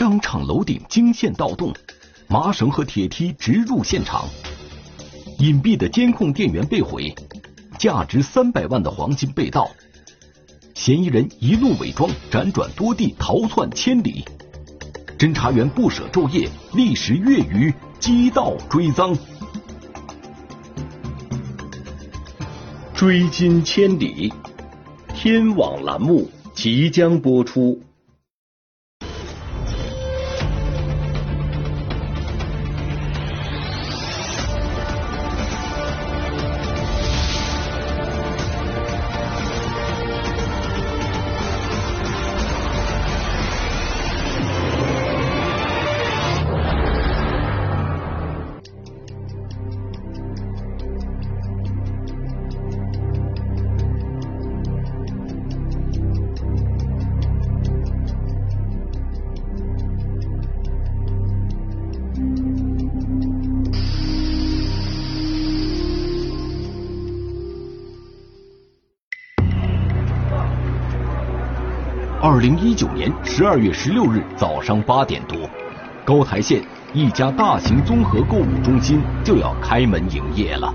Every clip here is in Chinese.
商场楼顶惊现盗洞，麻绳和铁梯直入现场，隐蔽的监控电源被毁，价值三百万的黄金被盗，嫌疑人一路伪装，辗转多地逃窜千里，侦查员不舍昼夜，历时月余缉盗追赃，追金千里，天网栏目即将播出。二零一九年十二月十六日早上八点多，高台县一家大型综合购物中心就要开门营业了。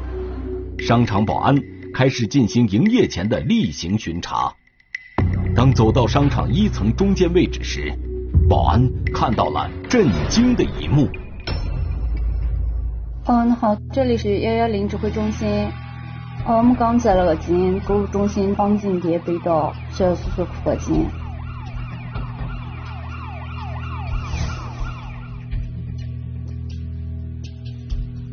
商场保安开始进行营业前的例行巡查。当走到商场一层中间位置时，保安看到了震惊的一幕。嗯，你好，这里是幺幺零指挥中心。我们刚接了个进，购物中心黄金店被盗，需要速速破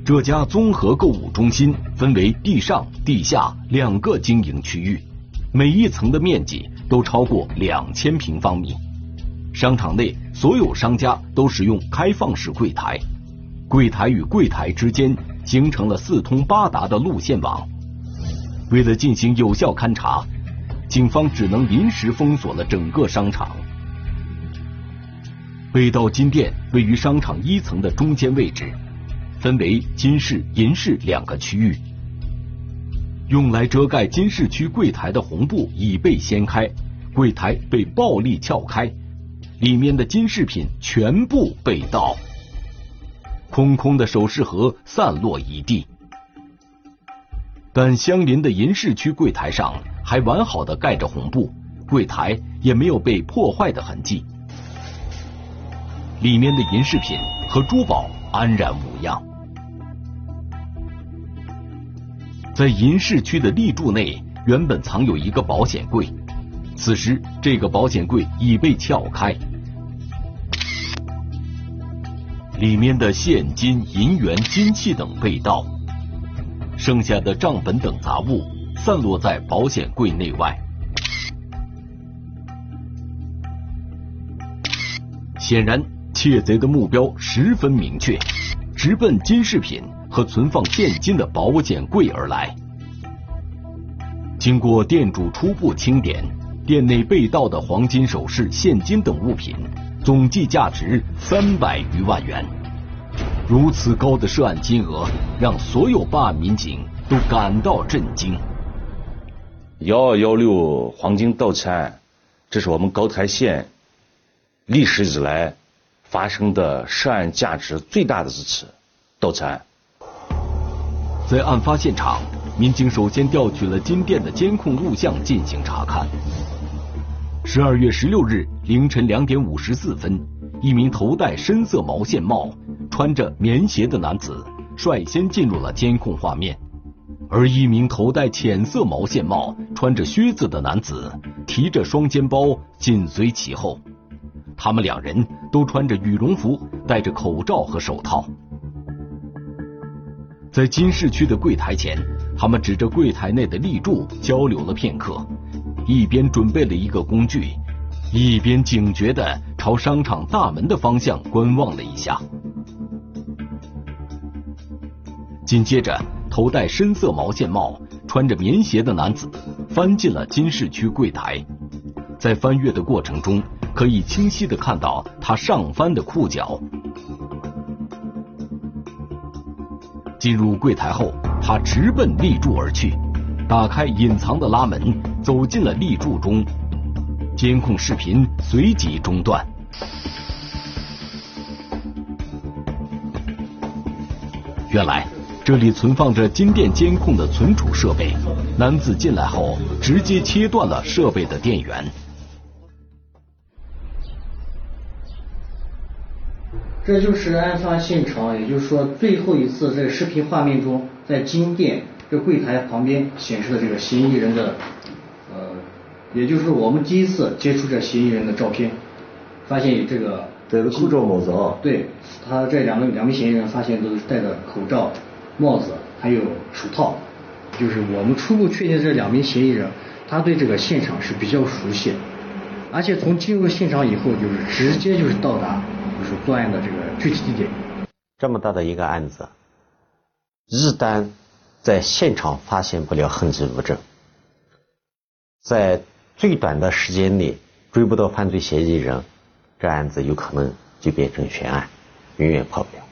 这家综合购物中心分为地上、地下两个经营区域，每一层的面积都超过两千平方米。商场内所有商家都使用开放式柜台，柜台与柜台之间形成了四通八达的路线网。为了进行有效勘查，警方只能临时封锁了整个商场。被盗金店位于商场一层的中间位置。分为金饰、银饰两个区域，用来遮盖金饰区柜台的红布已被掀开，柜台被暴力撬开，里面的金饰品全部被盗，空空的首饰盒散落一地，但相邻的银饰区柜台上还完好的盖着红布，柜台也没有被破坏的痕迹，里面的银饰品和珠宝安然无恙。在银饰区的立柱内，原本藏有一个保险柜，此时这个保险柜已被撬开，里面的现金、银元、金器等被盗，剩下的账本等杂物散落在保险柜内外。显然，窃贼的目标十分明确，直奔金饰品。和存放现金的保险柜而来。经过店主初步清点，店内被盗的黄金首饰、现金等物品总计价值三百余万元。如此高的涉案金额，让所有办案民警都感到震惊。幺二幺六黄金盗窃案，这是我们高台县历史以来发生的涉案价值最大的一次盗窃案。在案发现场，民警首先调取了金店的监控录像进行查看。十二月十六日凌晨两点五十四分，一名头戴深色毛线帽、穿着棉鞋的男子率先进入了监控画面，而一名头戴浅色毛线帽、穿着靴子的男子提着双肩包紧随其后。他们两人都穿着羽绒服，戴着口罩和手套。在金市区的柜台前，他们指着柜台内的立柱交流了片刻，一边准备了一个工具，一边警觉的朝商场大门的方向观望了一下。紧接着，头戴深色毛线帽、穿着棉鞋的男子翻进了金市区柜台，在翻阅的过程中，可以清晰的看到他上翻的裤脚。进入柜台后他直奔立柱而去打开隐藏的拉门走进了立柱中。监控视频随即中断。原来这里存放着金店监控的存储设备男子进来后直接切断了设备的电源这就是案发现场，也就是说最后一次在视频画面中，在金店这柜台旁边显示的这个嫌疑人的，呃，也就是我们第一次接触这嫌疑人的照片，发现这个戴着口罩帽子啊，对他这两个两名嫌疑人发现都是戴着口罩、帽子还有手套，就是我们初步确定这两名嫌疑人，他对这个现场是比较熟悉，而且从进入现场以后就是直接就是到达。就是作案的这个具体地点。这么大的一个案子，一旦在现场发现不了痕迹物证，在最短的时间内追不到犯罪嫌疑人，这案子有可能就变成悬案，永远破不了。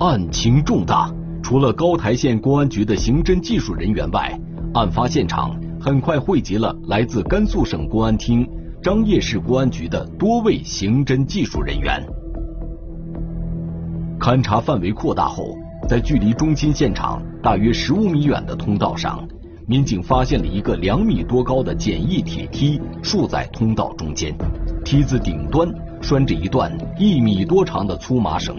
案情重大，除了高台县公安局的刑侦技术人员外，案发现场很快汇集了来自甘肃省公安厅。张掖市公安局的多位刑侦技术人员，勘查范围扩大后，在距离中心现场大约十五米远的通道上，民警发现了一个两米多高的简易铁梯竖在通道中间，梯子顶端拴着一段一米多长的粗麻绳，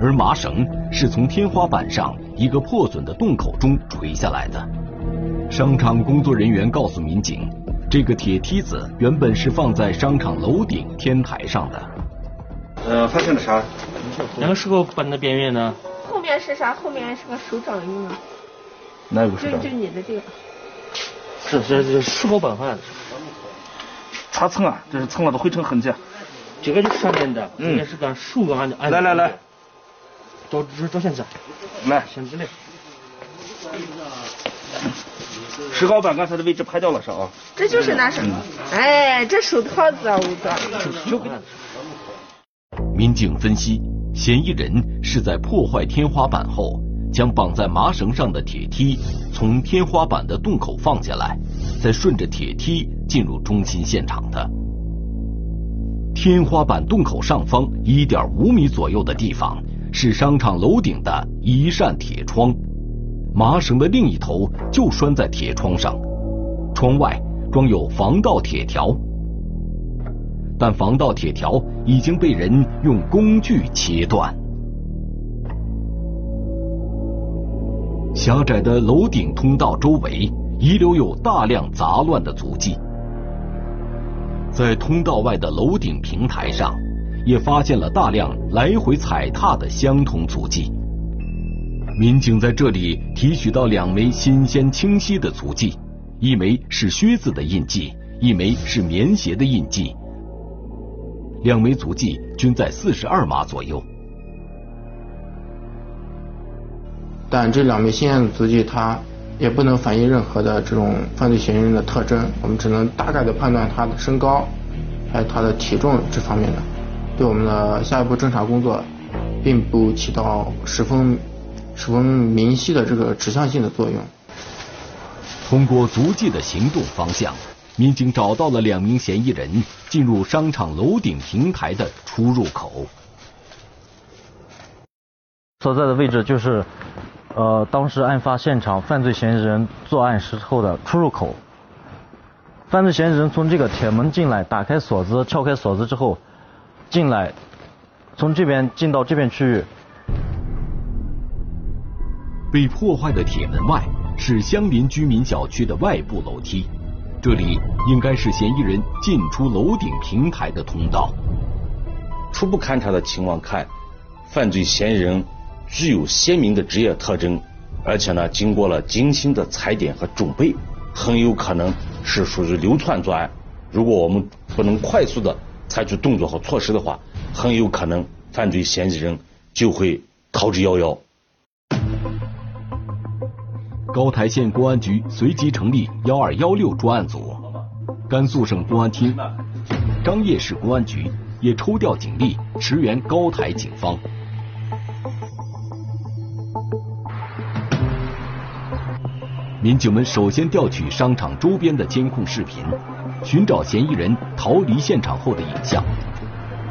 而麻绳是从天花板上一个破损的洞口中垂下来的。商场工作人员告诉民警。这个铁梯子原本是放在商场楼顶天台上的。呃，发现了啥？两个石膏板的边缘呢？后面是啥？后面是个手掌印啊？哪个手掌？就就你的这个。是是是石膏板好像是。擦蹭啊，这是蹭了的灰尘痕迹。这个就是上面的，这个是个竖杆的。来来来，找找找线子。来，线子来。石膏板刚才的位置拍掉了是啊？这就是那什么？哎，这手套子啊，我的。民警分析，嫌疑人是在破坏天花板后，将绑在麻绳上的铁梯从天花板的洞口放下来，再顺着铁梯进入中心现场的。天花板洞口上方一点五米左右的地方是商场楼顶的一扇铁窗。麻绳的另一头就拴在铁窗上，窗外装有防盗铁条，但防盗铁条已经被人用工具切断。狭窄的楼顶通道周围遗留有大量杂乱的足迹，在通道外的楼顶平台上，也发现了大量来回踩踏的相同足迹。民警在这里提取到两枚新鲜清晰的足迹，一枚是靴子的印记，一枚是棉鞋的印记。两枚足迹均在四十二码左右。但这两枚新鲜的足迹，它也不能反映任何的这种犯罪嫌疑人的特征，我们只能大概的判断他的身高，还有他的体重这方面的，对我们的下一步侦查工作，并不起到十分。十分明晰的这个指向性的作用。通过足迹的行动方向，民警找到了两名嫌疑人进入商场楼顶平台的出入口。所在的位置就是，呃，当时案发现场犯罪嫌疑人作案时候的出入口。犯罪嫌疑人从这个铁门进来，打开锁子，撬开锁子之后进来，从这边进到这边区域。被破坏的铁门外是相邻居民小区的外部楼梯，这里应该是嫌疑人进出楼顶平台的通道。初步勘查的情况看，犯罪嫌疑人具有鲜明的职业特征，而且呢，经过了精心的踩点和准备，很有可能是属于流窜作案。如果我们不能快速的采取动作和措施的话，很有可能犯罪嫌疑人就会逃之夭夭。高台县公安局随即成立幺二幺六专案组，甘肃省公安厅、张掖市公安局也抽调警力驰援高台警方。民警们首先调取商场周边的监控视频，寻找嫌疑人逃离现场后的影像。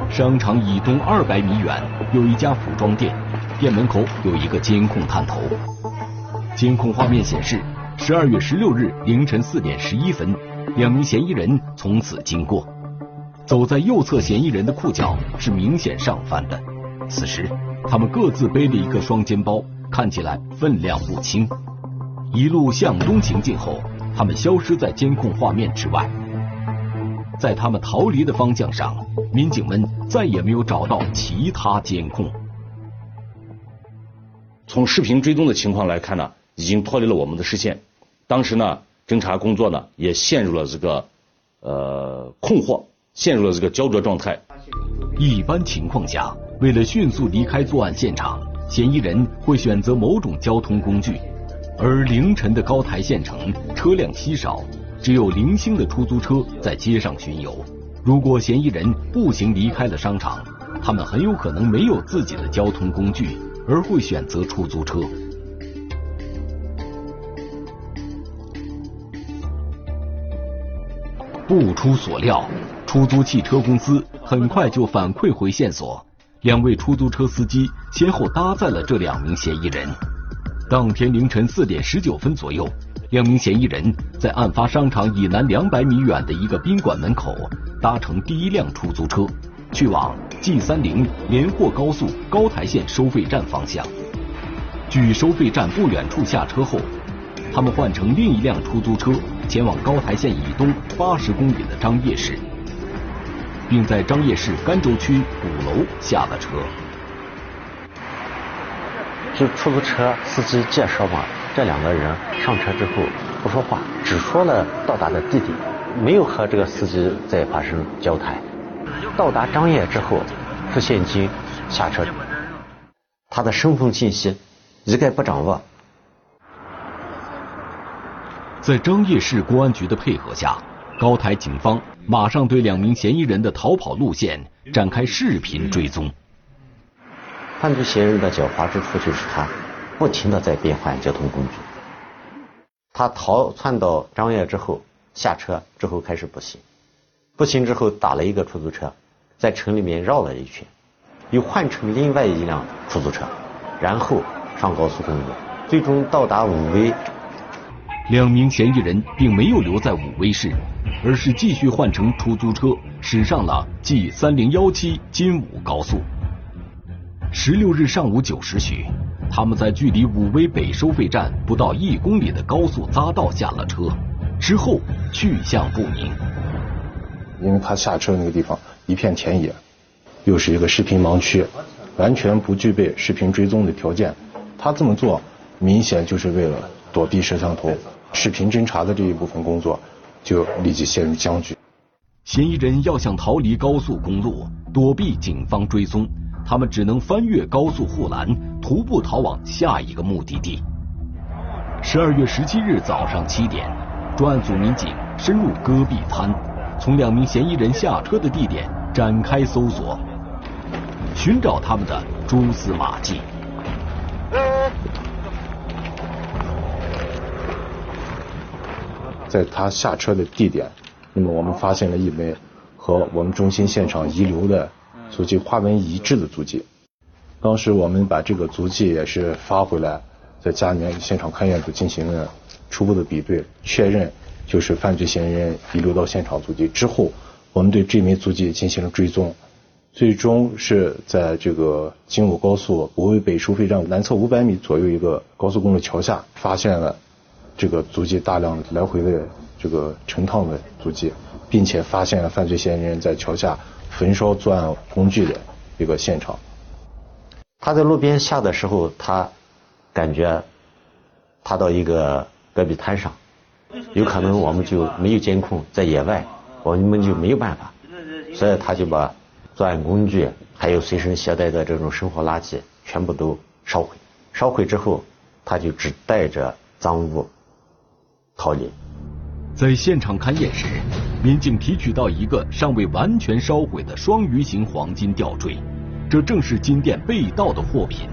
商场以东二百米远有一家服装店，店门口有一个监控探头。监控画面显示，十二月十六日凌晨四点十一分，两名嫌疑人从此经过。走在右侧嫌疑人的裤脚是明显上翻的，此时他们各自背了一个双肩包，看起来分量不轻。一路向东行进后，他们消失在监控画面之外。在他们逃离的方向上，民警们再也没有找到其他监控。从视频追踪的情况来看呢，已经脱离了我们的视线。当时呢，侦查工作呢也陷入了这个呃困惑，陷入了这个焦灼状态。一般情况下，为了迅速离开作案现场，嫌疑人会选择某种交通工具。而凌晨的高台县城车辆稀少。只有零星的出租车在街上巡游。如果嫌疑人步行离开了商场，他们很有可能没有自己的交通工具，而会选择出租车。不出所料，出租汽车公司很快就反馈回线索，两位出租车司机先后搭载了这两名嫌疑人。当天凌晨四点十九分左右。两名嫌疑人在案发商场以南两百米远的一个宾馆门口搭乘第一辆出租车，去往 G 三零连霍高速高台县收费站方向。距收费站不远处下车后，他们换乘另一辆出租车前往高台县以东八十公里的张掖市，并在张掖市甘州区鼓楼下了车。就出租车司机介绍嘛。这两个人上车之后不说话，只说了到达的地点，没有和这个司机再发生交谈。到达张掖之后，付现金下车，他的身份信息一概不掌握。在张掖市公安局的配合下，高台警方马上对两名嫌疑人的逃跑路线展开视频追踪。犯罪嫌疑人的狡猾之处就是他。不停的在变换交通工具。他逃窜到张掖之后下车之后开始步行，步行之后打了一个出租车，在城里面绕了一圈，又换乘另外一辆出租车，然后上高速公路，最终到达武威。两名嫌疑人并没有留在武威市，而是继续换乘出租车驶上了 G 三零幺七金武高速。十六日上午九时许。他们在距离武威北收费站不到一公里的高速匝道下了车，之后去向不明。因为他下车那个地方一片田野，又是一个视频盲区，完全不具备视频追踪的条件。他这么做，明显就是为了躲避摄像头。视频侦查的这一部分工作就立即陷入僵局。嫌疑人要想逃离高速公路，躲避警方追踪。他们只能翻越高速护栏，徒步逃往下一个目的地。十二月十七日早上七点，专案组民警深入戈壁滩，从两名嫌疑人下车的地点展开搜索，寻找他们的蛛丝马迹。在他下车的地点，那么我们发现了一枚和我们中心现场遗留的。足迹花纹一致的足迹，当时我们把这个足迹也是发回来，在家里面现场勘验组进行了初步的比对，确认就是犯罪嫌疑人遗留到现场足迹之后，我们对这枚足迹进行了追踪，最终是在这个京武高速武威北收费站南侧五百米左右一个高速公路桥下，发现了这个足迹大量来回的这个成趟的足迹，并且发现了犯罪嫌疑人在桥下。焚烧作案工具的一个现场。他在路边下的时候，他感觉他到一个戈壁滩上，有可能我们就没有监控，在野外，我们就没有办法，所以他就把作案工具还有随身携带的这种生活垃圾全部都烧毁。烧毁之后，他就只带着赃物逃离。在现场勘验时，民警提取到一个尚未完全烧毁的双鱼形黄金吊坠，这正是金店被盗的货品。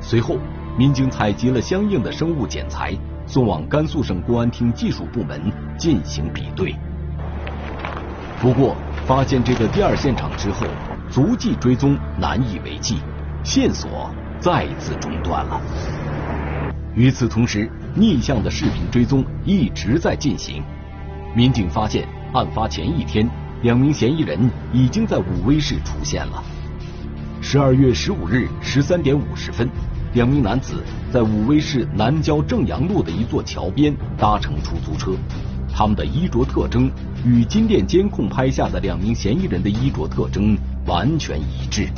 随后，民警采集了相应的生物检材，送往甘肃省公安厅技术部门进行比对。不过，发现这个第二现场之后，足迹追踪难以为继，线索再次中断了。与此同时，逆向的视频追踪一直在进行。民警发现，案发前一天，两名嫌疑人已经在武威市出现了。十二月十五日十三点五十分，两名男子在武威市南郊正阳路的一座桥边搭乘出租车，他们的衣着特征与金店监控拍下的两名嫌疑人的衣着特征完全一致。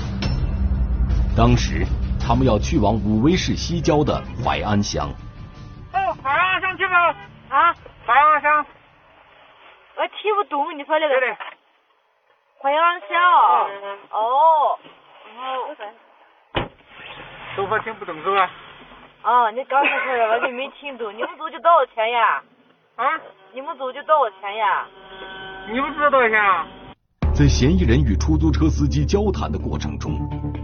当时，他们要去往武威市西郊的淮安乡。哦，淮安乡去吗？啊，淮安乡。我听不懂你说那个。淮安乡啊。哦。哦。都说听不懂是吧？啊，你刚才说的我就没听懂。你们走就多少钱呀？啊？你们走就多少钱呀？你们知道多少钱啊？在嫌疑人与出租车司机交谈的过程中，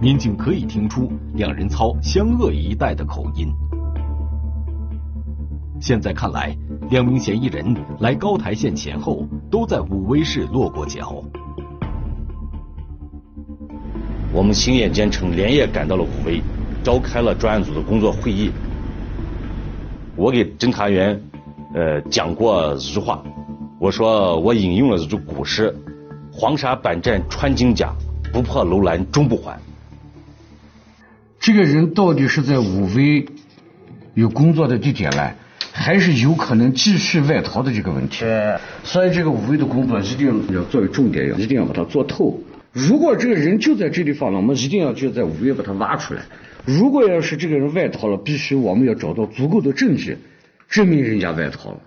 民警可以听出两人操湘鄂一带的口音。现在看来，两名嫌疑人来高台县前后都在武威市落过脚。我们兴业监城连夜赶到了武威，召开了专案组的工作会议。我给侦查员呃讲过一句话，我说我引用了一句古诗：“黄沙百战穿金甲，不破楼兰终不还。”这个人到底是在武威有工作的地点呢？还是有可能继续外逃的这个问题，所以这个武威的工作一定要作为重点，要一定要把它做透。如果这个人就在这地方了，我们一定要就在武威把他挖出来。如果要是这个人外逃了，必须我们要找到足够的证据，证明人家外逃了。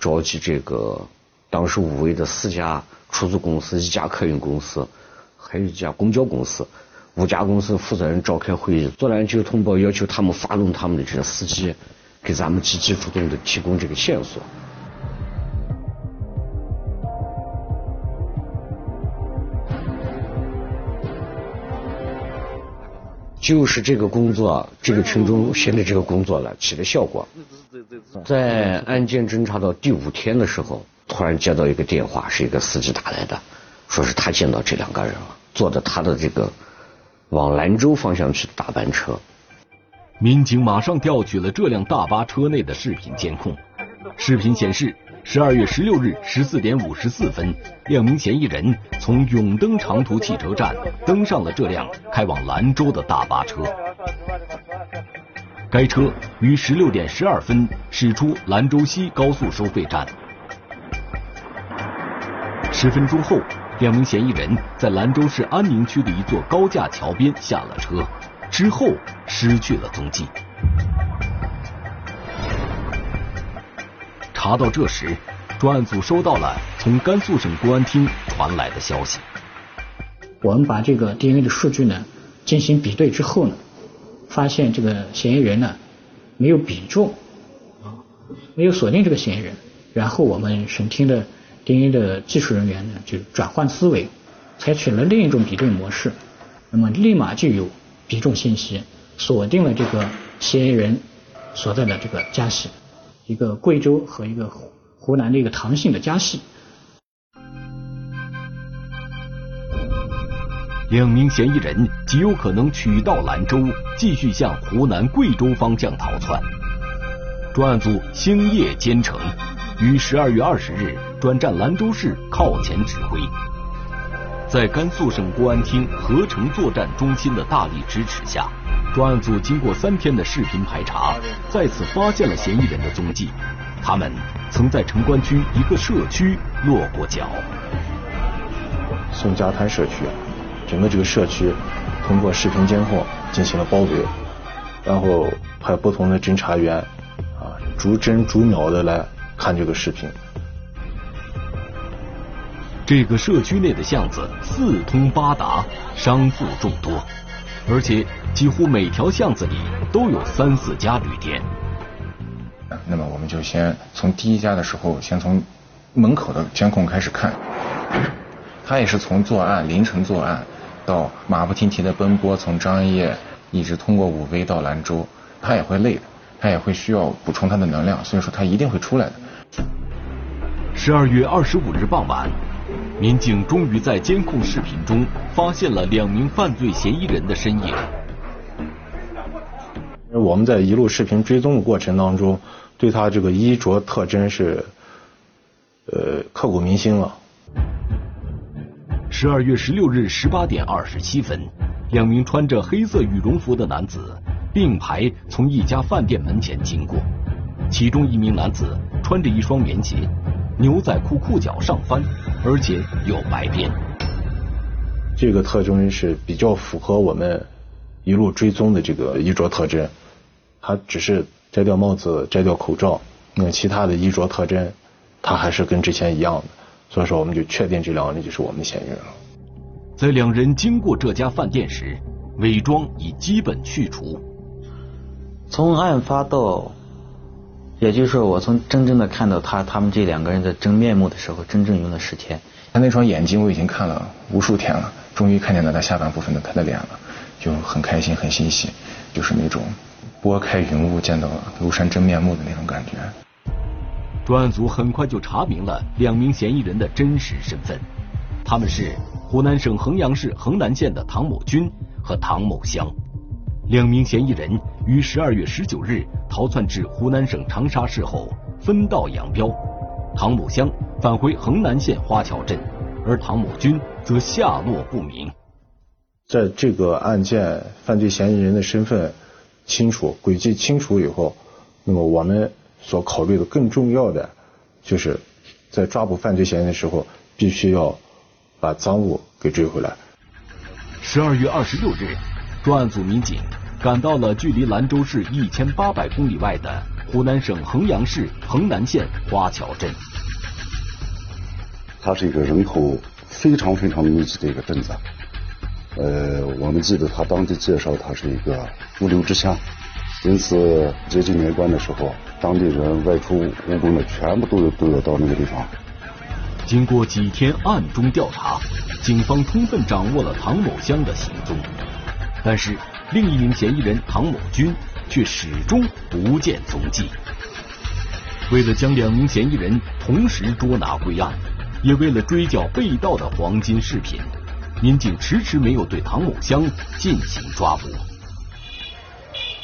召集这个当时武威的四家出租公司、一家客运公司，还有一家公交公司，五家公司负责人召开会议，做完就通报，要求他们发动他们的这些司机。给咱们积极主动的提供这个线索，就是这个工作，这个群众现在这个工作了起了效果。在案件侦查到第五天的时候，突然接到一个电话，是一个司机打来的，说是他见到这两个人了，坐的他的这个往兰州方向去的大班车。民警马上调取了这辆大巴车内的视频监控，视频显示，十二月十六日十四点五十四分，两名嫌疑人从永登长途汽车站登上了这辆开往兰州的大巴车。该车于十六点十二分驶出兰州西高速收费站。十分钟后，两名嫌疑人在兰州市安宁区的一座高架桥边下了车。之后失去了踪迹。查到这时，专案组收到了从甘肃省公安厅传来的消息。我们把这个 DNA 的数据呢进行比对之后呢，发现这个嫌疑人呢没有比中，啊，没有锁定这个嫌疑人。然后我们省厅的 DNA 的技术人员呢就转换思维，采取了另一种比对模式，那么立马就有。比重信息锁定了这个嫌疑人所在的这个家系，一个贵州和一个湖湖南的一个唐姓的家系。两名嫌疑人极有可能取道兰州，继续向湖南、贵州方向逃窜。专案组星夜兼程，于十二月二十日转战兰州市靠前指挥。在甘肃省公安厅合成作战中心的大力支持下，专案组经过三天的视频排查，再次发现了嫌疑人的踪迹。他们曾在城关区一个社区落过脚。宋家滩社区，整个这个社区通过视频监控进行了包围，然后派不同的侦查员啊逐帧逐秒的来看这个视频。这个社区内的巷子四通八达，商铺众多，而且几乎每条巷子里都有三四家旅店。那么我们就先从第一家的时候，先从门口的监控开始看。他也是从作案凌晨作案，到马不停蹄的奔波，从张掖一直通过武威到兰州，他也会累的，他也会需要补充他的能量，所以说他一定会出来的。十二月二十五日傍晚。民警终于在监控视频中发现了两名犯罪嫌疑人的身影。我们在一路视频追踪的过程当中，对他这个衣着特征是，呃，刻骨铭心了。十二月十六日十八点二十七分，两名穿着黑色羽绒服的男子并排从一家饭店门前经过，其中一名男子穿着一双棉鞋，牛仔裤裤脚上翻，而且有白边。这个特征是比较符合我们一路追踪的这个衣着特征。他只是摘掉帽子、摘掉口罩，那其他的衣着特征，他还是跟之前一样的。所以说，我们就确定这两个人就是我们的嫌疑人了。在两人经过这家饭店时，伪装已基本去除。从案发到，也就是说，我从真正的看到他他们这两个人的真面目的时候，真正用了十天。他那双眼睛我已经看了无数天了，终于看见了他下半部分的他的脸了，就很开心很欣喜，就是那种。拨开云雾见到庐山真面目的那种感觉。专案组很快就查明了两名嫌疑人的真实身份，他们是湖南省衡阳市衡南县的唐某军和唐某香。两名嫌疑人于十二月十九日逃窜至湖南省长沙市后分道扬镳，唐某香返回衡南县花桥镇，而唐某军则下落不明。在这个案件，犯罪嫌疑人的身份。清楚轨迹清楚以后，那么我们所考虑的更重要的，就是在抓捕犯罪嫌疑人的时候，必须要把赃物给追回来。十二月二十六日，专案组民警赶到了距离兰州市一千八百公里外的湖南省衡阳市衡南县花桥镇。它是一个人口非常非常密集的一个镇子。呃，我们记得他当地介绍，它是一个物流之乡，因此接近年关的时候，当地人外出务工的全部都有都要到那个地方。经过几天暗中调查，警方充分掌握了唐某香的行踪，但是另一名嫌疑人唐某军却始终不见踪迹。为了将两名嫌疑人同时捉拿归案，也为了追缴被盗的黄金饰品。民警迟迟没有对唐某香进行抓捕。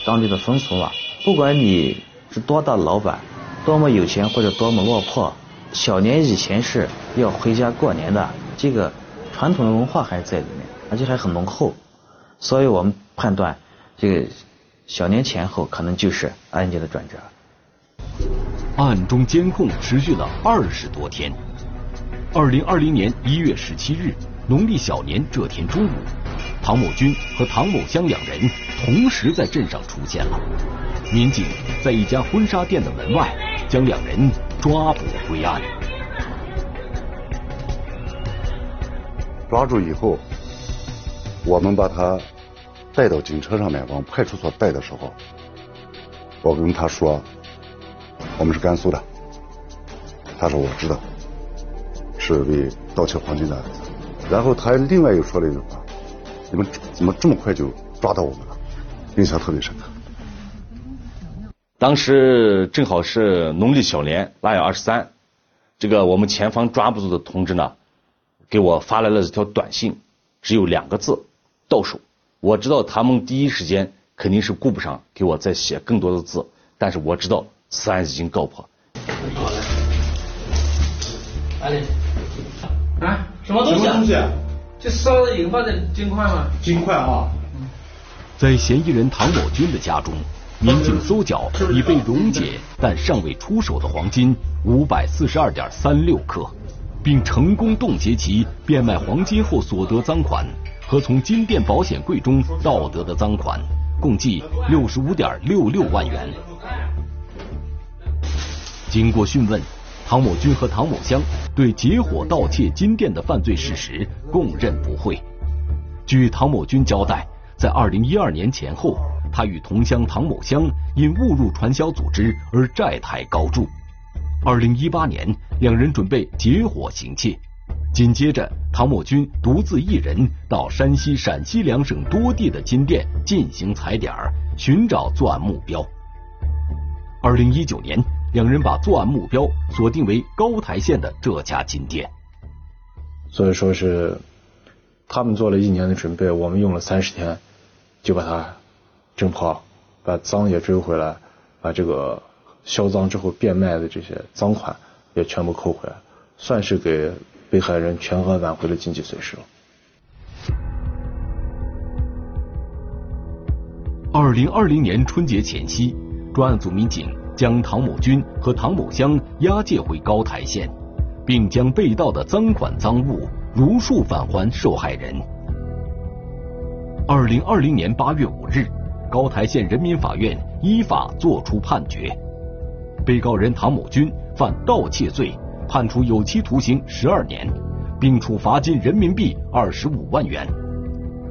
当地的风俗啊，不管你是多大老板，多么有钱或者多么落魄，小年以前是要回家过年的，这个传统的文化还在里面，而且还很浓厚。所以我们判断，这个小年前后可能就是案件的转折。案中监控持续了二十多天。二零二零年一月十七日。农历小年这天中午，唐某军和唐某香两人同时在镇上出现了。民警在一家婚纱店的门外将两人抓捕归案。抓住以后，我们把他带到警车上面往派出所带的时候，我跟他说：“我们是甘肃的。”他说：“我知道，是为盗窃黄金的。”然后他另外又说了一句话：“你们怎么这么快就抓到我们了？”印象特别深刻。当时正好是农历小年腊月二十三，这个我们前方抓捕组的同志呢，给我发来了一条短信，只有两个字：到手。我知道他们第一时间肯定是顾不上给我再写更多的字，但是我知道此案已经告破。啊，什么东西？什么东西？这烧的引发的金块吗？金块啊！在嫌疑人唐某军的家中，民警搜缴已被溶解但尚未出手的黄金五百四十二点三六克，并成功冻结其变卖黄金后所得赃款和从金店保险柜中盗得的赃款，共计六十五点六六万元。经过讯问。唐某军和唐某香对结伙盗窃金店的犯罪事实供认不讳。据唐某军交代，在二零一二年前后，他与同乡唐某香因误入传销组织而债台高筑。二零一八年，两人准备结伙行窃。紧接着，唐某军独自一人到山西、陕西两省多地的金店进行踩点，寻找作案目标。二零一九年。两人把作案目标锁定为高台县的这家金店。所以说是他们做了一年的准备，我们用了三十天就把它侦破，把赃也追回来，把这个销赃之后变卖的这些赃款也全部扣回来，算是给被害人全额挽回了经济损失。二零二零年春节前夕，专案组民警将唐某军和唐某香押解回高台县，并将被盗的赃款赃物如数返还受害人。二零二零年八月五日，高台县人民法院依法作出判决，被告人唐某军犯盗窃罪，判处有期徒刑十二年，并处罚金人民币二十五万元；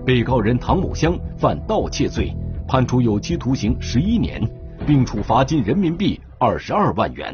被告人唐某香犯盗窃罪。判处有期徒刑十一年，并处罚金人民币二十二万元。